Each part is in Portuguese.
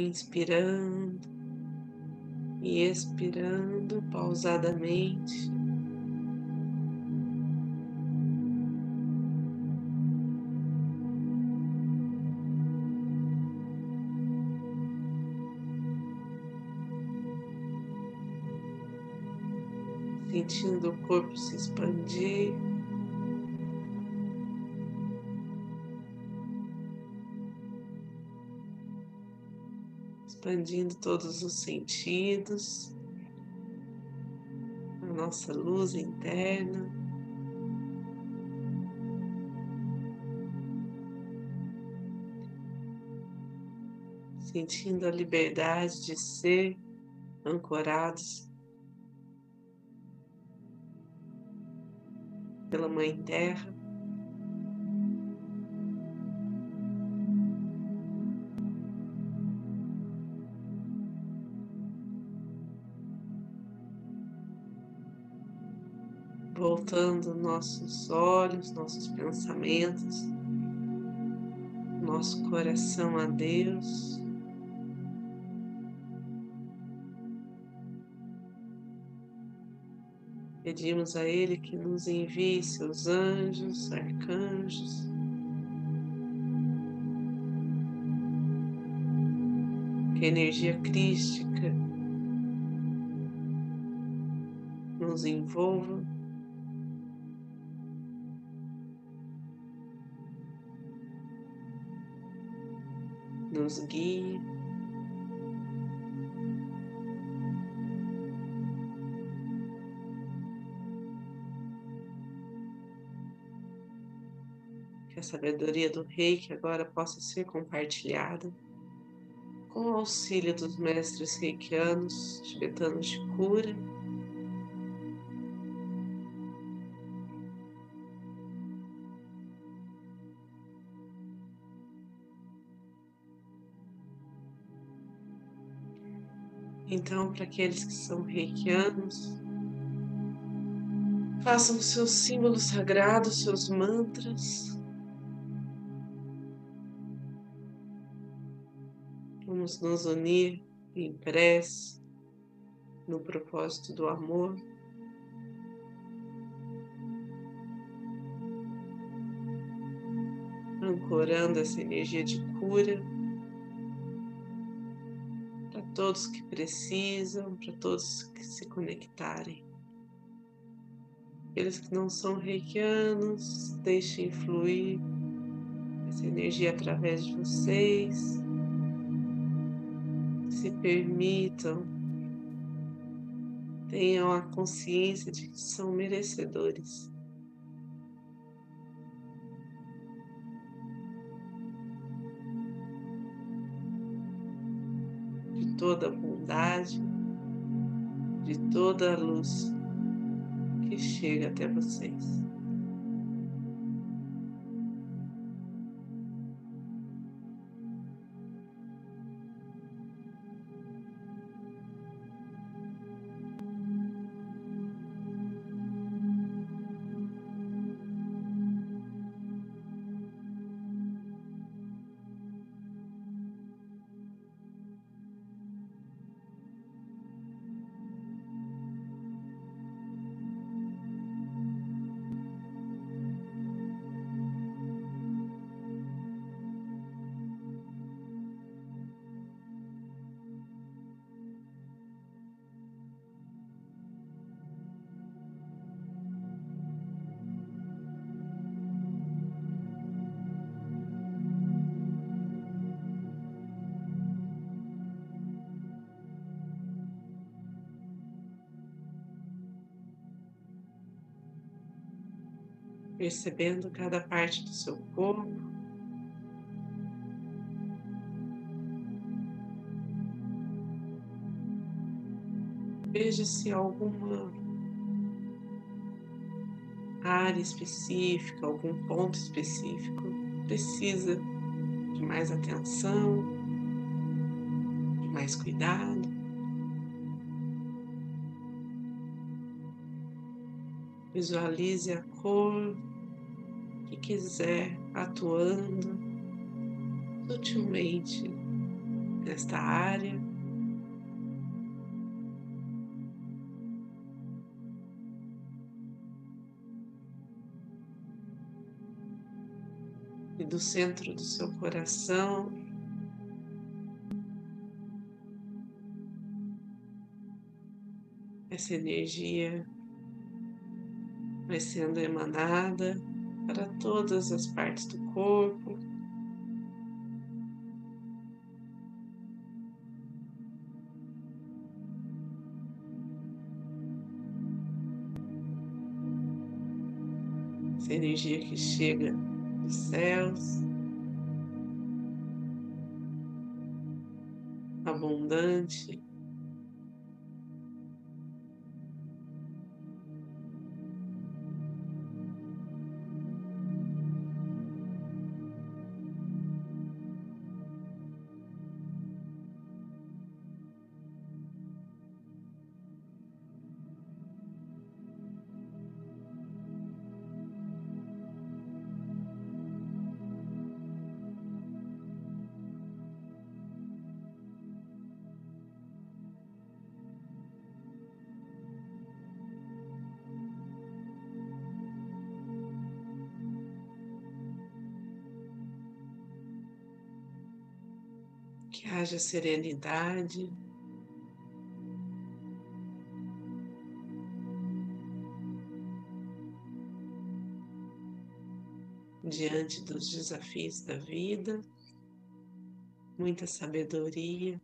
inspirando e expirando pausadamente. Sentindo o corpo se expandir. Expandindo todos os sentidos, a nossa luz interna. Sentindo a liberdade de ser ancorados pela Mãe Terra. Voltando nossos olhos, nossos pensamentos, nosso coração a Deus. Pedimos a Ele que nos envie seus anjos, arcanjos, que a energia crística nos envolva. Nos guie. Que a sabedoria do rei que agora possa ser compartilhada com o auxílio dos mestres reikianos, tibetanos de cura Então, para aqueles que são reikianos, façam seus símbolos sagrados, seus mantras. Vamos nos unir em prece no propósito do amor. Ancorando essa energia de cura todos que precisam, para todos que se conectarem. Aqueles que não são reikianos, deixem fluir essa energia através de vocês. Se permitam, tenham a consciência de que são merecedores. Toda bondade, de toda a luz que chega até vocês. Percebendo cada parte do seu corpo. Veja se alguma área específica, algum ponto específico precisa de mais atenção, de mais cuidado. Visualize a cor que quiser atuando sutilmente nesta área. E do centro do seu coração, essa energia vai sendo emanada para todas as partes do corpo. Essa energia que chega dos céus, abundante, haja serenidade. Diante dos desafios da vida, muita sabedoria.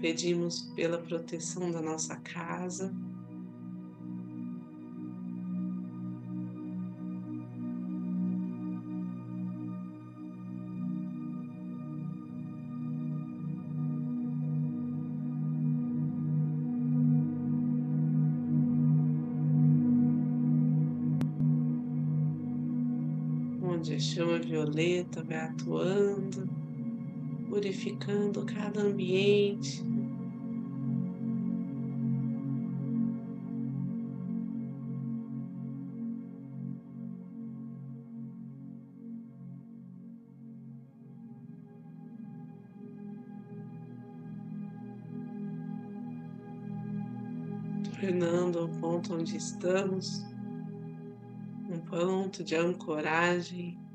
Pedimos pela proteção da nossa casa. Onde a chama violeta vai atuando, purificando cada ambiente. tornando o ponto onde estamos um ponto de ancoragem.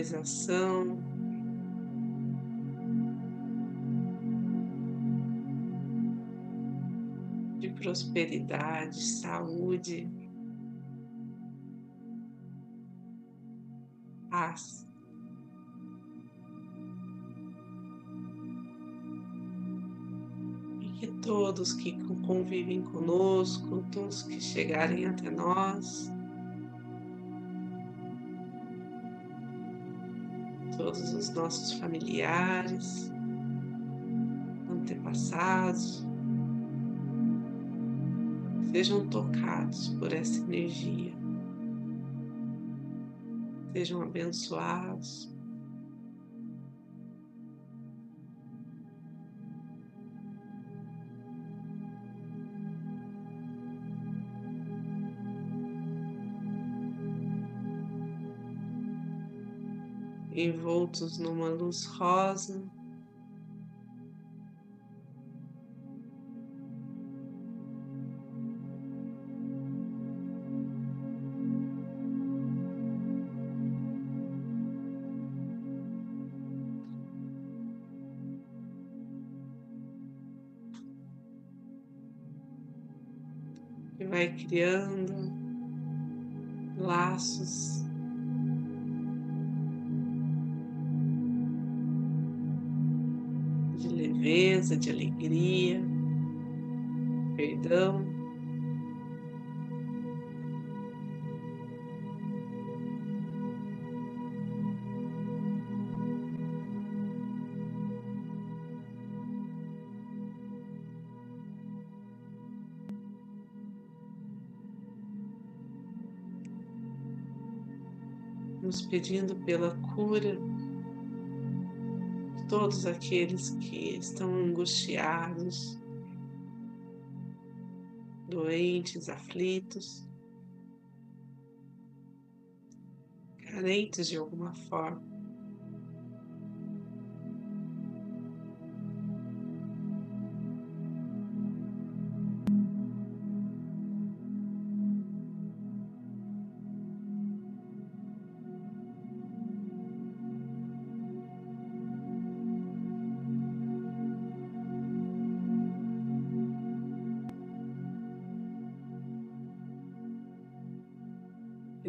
Canalização, de prosperidade, saúde, paz. que todos que convivem conosco, todos que chegarem até nós, todos os nossos familiares, antepassados, sejam tocados por essa energia, sejam abençoados. Envoltos numa luz rosa. Que vai criando laços leveza, de alegria, perdão. nos pedindo pela cura todos aqueles que estão angustiados, doentes, aflitos, carentes de alguma forma.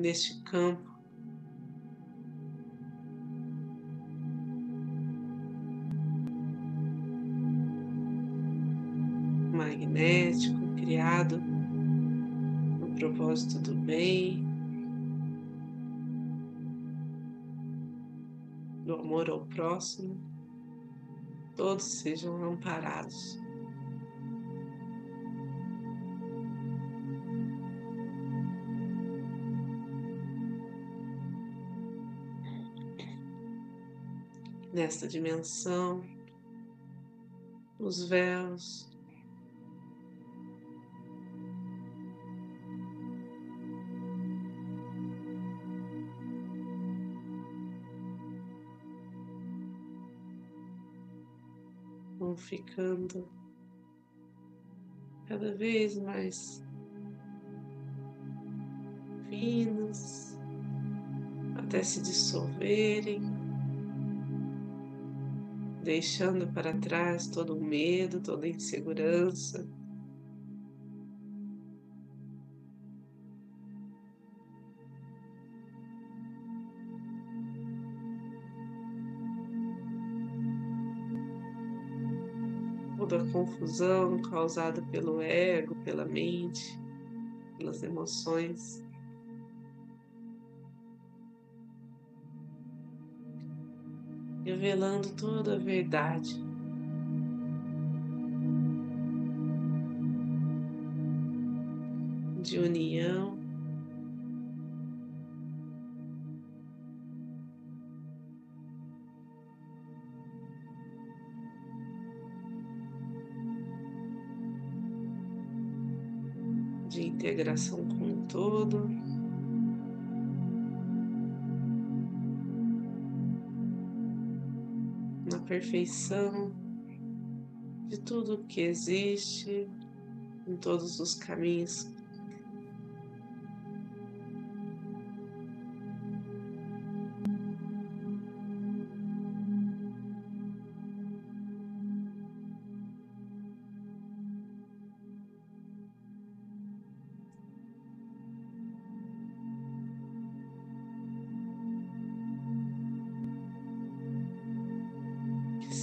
Neste campo. Magnético, criado no propósito do bem, do amor ao próximo, todos sejam amparados. Nesta dimensão, os véus. Vão ficando cada vez mais finos até se dissolverem deixando para trás todo o medo, toda a insegurança. Toda a confusão causada pelo ego, pela mente, pelas emoções. Revelando toda a verdade. De união, de integração com o todo. Perfeição de tudo que existe em todos os caminhos.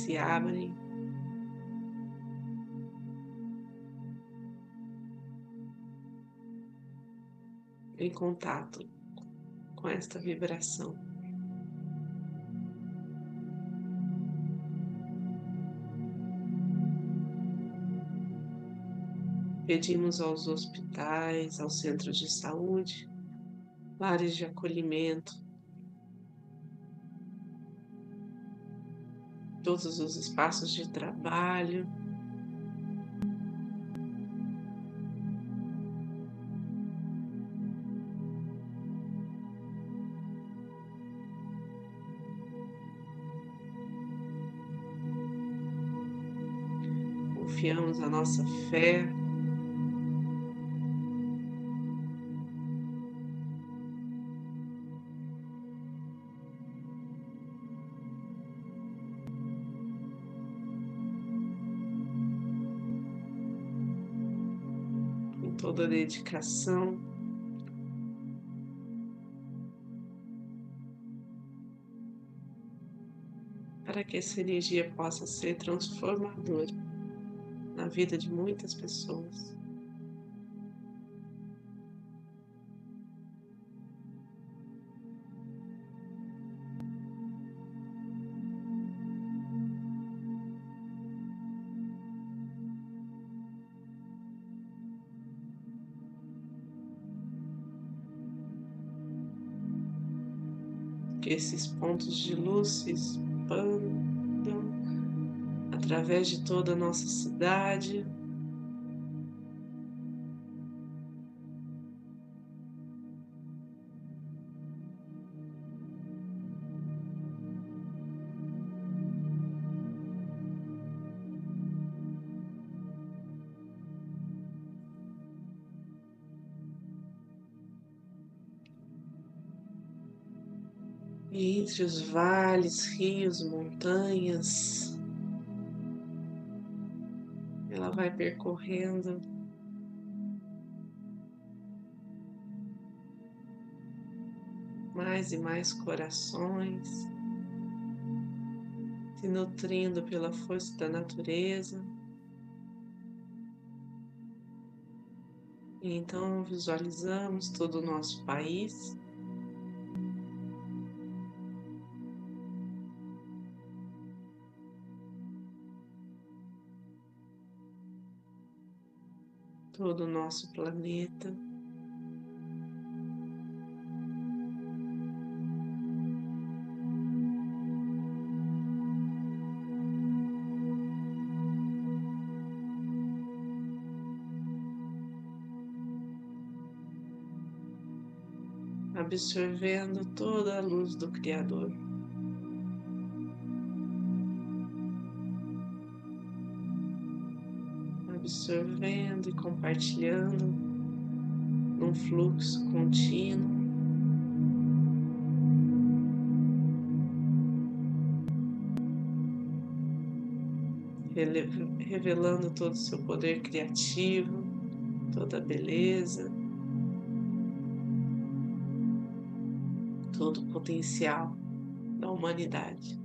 Se abrem. Em contato com esta vibração. Pedimos aos hospitais, aos centros de saúde, lares de acolhimento, todos os espaços de trabalho. Confiamos a nossa fé dedicação. Para que essa energia possa ser transformadora na vida de muitas pessoas. Que esses pontos de luz se expandam através de toda a nossa cidade. E entre os vales, rios, montanhas, ela vai percorrendo. Mais e mais corações, se nutrindo pela força da natureza. E então visualizamos todo o nosso país todo o nosso planeta. Absorvendo toda a luz do Criador. Absorvendo e compartilhando num fluxo contínuo. Revelando todo o seu poder criativo, toda a beleza, todo o potencial da humanidade.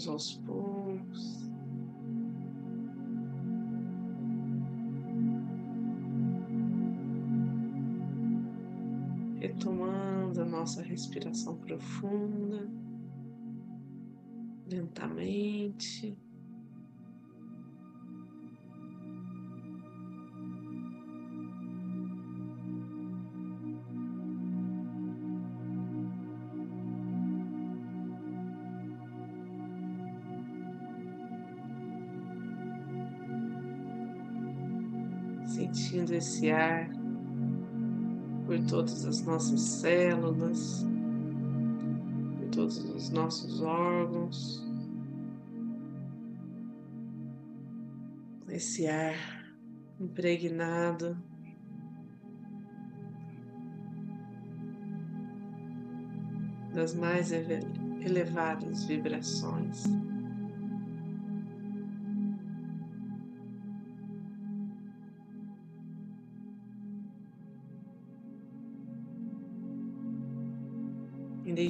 Vamos aos poucos. Retomando a nossa respiração profunda, lentamente. Sentindo esse ar por todas as nossas células, por todos os nossos órgãos. Esse ar impregnado das mais elevadas vibrações.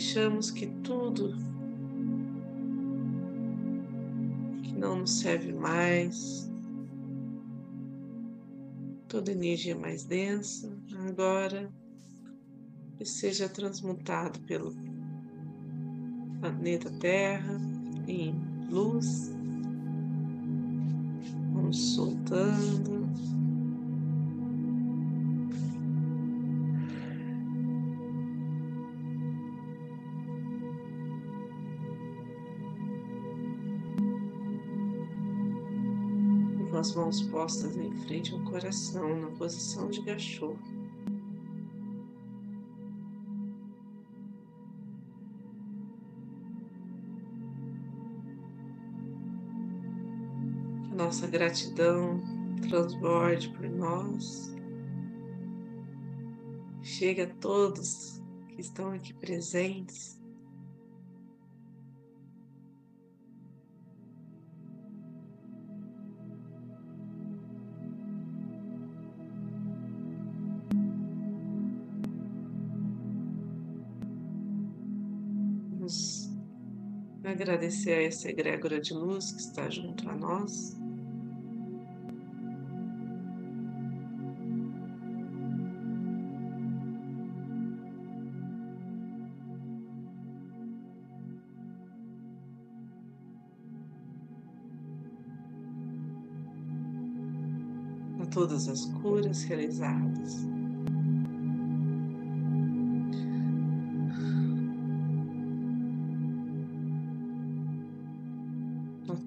Deixamos que tudo que não nos serve mais, toda energia mais densa, agora seja transmutado pelo planeta Terra em luz. Vamos soltando. Mãos postas em frente ao coração, na posição de gachô. Que nossa gratidão transborde por nós, chegue a todos que estão aqui presentes. agradecer a essa egrégora de luz que está junto a nós. a Todas as curas realizadas.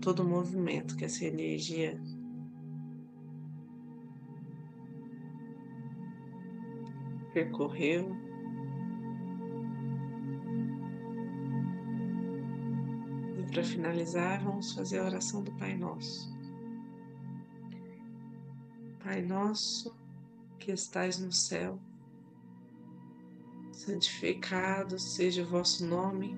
Todo o movimento que essa energia percorreu. E para finalizar, vamos fazer a oração do Pai Nosso. Pai nosso que estais no céu, santificado seja o vosso nome,